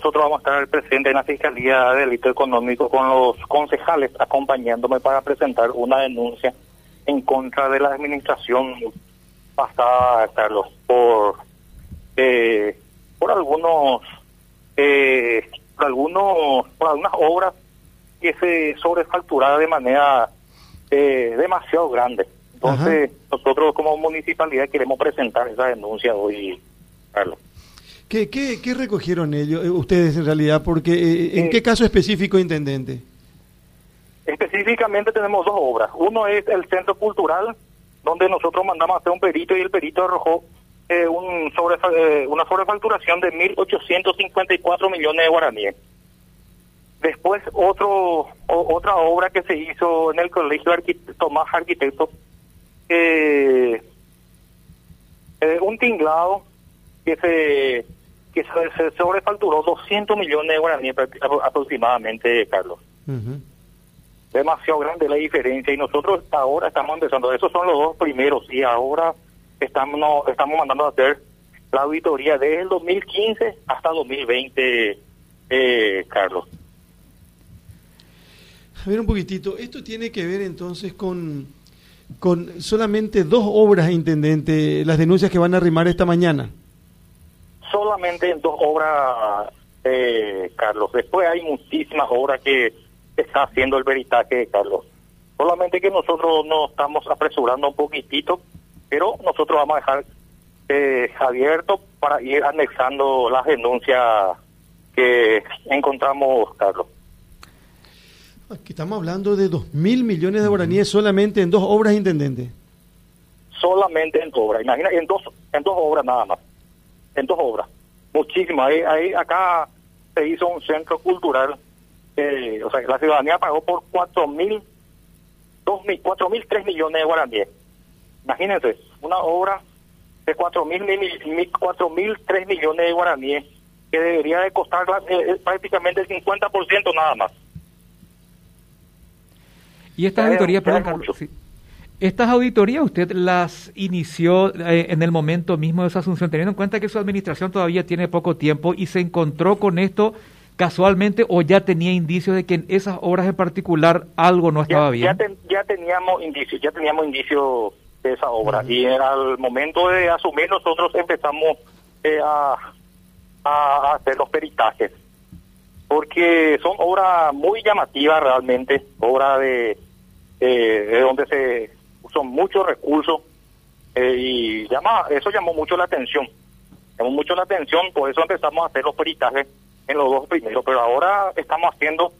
nosotros vamos a estar presentes en la Fiscalía de Delito Económico con los concejales acompañándome para presentar una denuncia en contra de la administración pasada, Carlos, por eh, por algunos eh, por algunos por algunas obras que se sobrefacturaron de manera eh, demasiado grande. Entonces, nosotros como municipalidad queremos presentar esa denuncia hoy, Carlos. ¿Qué, qué, qué recogieron ellos, eh, ustedes en realidad? Porque eh, ¿En qué caso específico, intendente? Específicamente tenemos dos obras. Uno es el Centro Cultural, donde nosotros mandamos a hacer un perito y el perito arrojó eh, un sobre, eh, una sobrefacturación de 1.854 millones de guaraníes. Después otro otra obra que se hizo en el Colegio Tomás Arquitecto, eh, un tinglado que se que se, sobrefacturó 200 millones de guaraníes aproximadamente, Carlos. Demasiado grande la diferencia y nosotros ahora estamos empezando, esos son los dos primeros y ahora estamos estamos mandando a hacer la auditoría desde el 2015 hasta 2020, eh, Carlos. A ver un poquitito, esto tiene que ver entonces con, con solamente dos obras, intendente, las denuncias que van a arrimar esta mañana. Solamente en dos obras, eh, Carlos. Después hay muchísimas obras que está haciendo el veritaje, Carlos. Solamente que nosotros nos estamos apresurando un poquitito, pero nosotros vamos a dejar eh, abierto para ir anexando las denuncias que encontramos, Carlos. Aquí estamos hablando de dos mil millones de guaraníes solamente en dos obras, intendente. Solamente en dos obras, imagina, en dos, en dos obras nada más, en dos obras, muchísimas. Ahí, ahí acá se hizo un centro cultural, eh, o sea, la ciudadanía pagó por cuatro mil, dos mil, cuatro mil, tres millones de guaraníes. Imagínense, una obra de cuatro mil, cuatro mil, tres millones de guaraníes que debería de costar eh, eh, prácticamente el 50% nada más. Y estas auditorías, estas auditorías usted las inició eh, en el momento mismo de esa asunción, teniendo en cuenta que su administración todavía tiene poco tiempo y se encontró con esto casualmente o ya tenía indicios de que en esas obras en particular algo no estaba bien. Ya, teníamos indicios, ya teníamos indicios de esa obra. Y al momento de asumir nosotros empezamos eh, a, a hacer los peritajes. Porque son obras muy llamativas realmente, obras de eh, de donde se usan muchos recursos eh, y llama eso llamó mucho la atención. Llamó mucho la atención por eso empezamos a hacer los peritajes en los dos primeros pero ahora estamos haciendo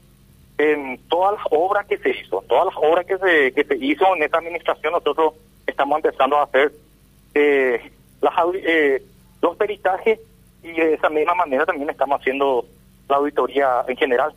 en todas las obras que se hizo todas las obras que se que se hizo en esta administración nosotros estamos empezando a hacer eh, las eh, los peritajes y de esa misma manera también estamos haciendo la auditoría en general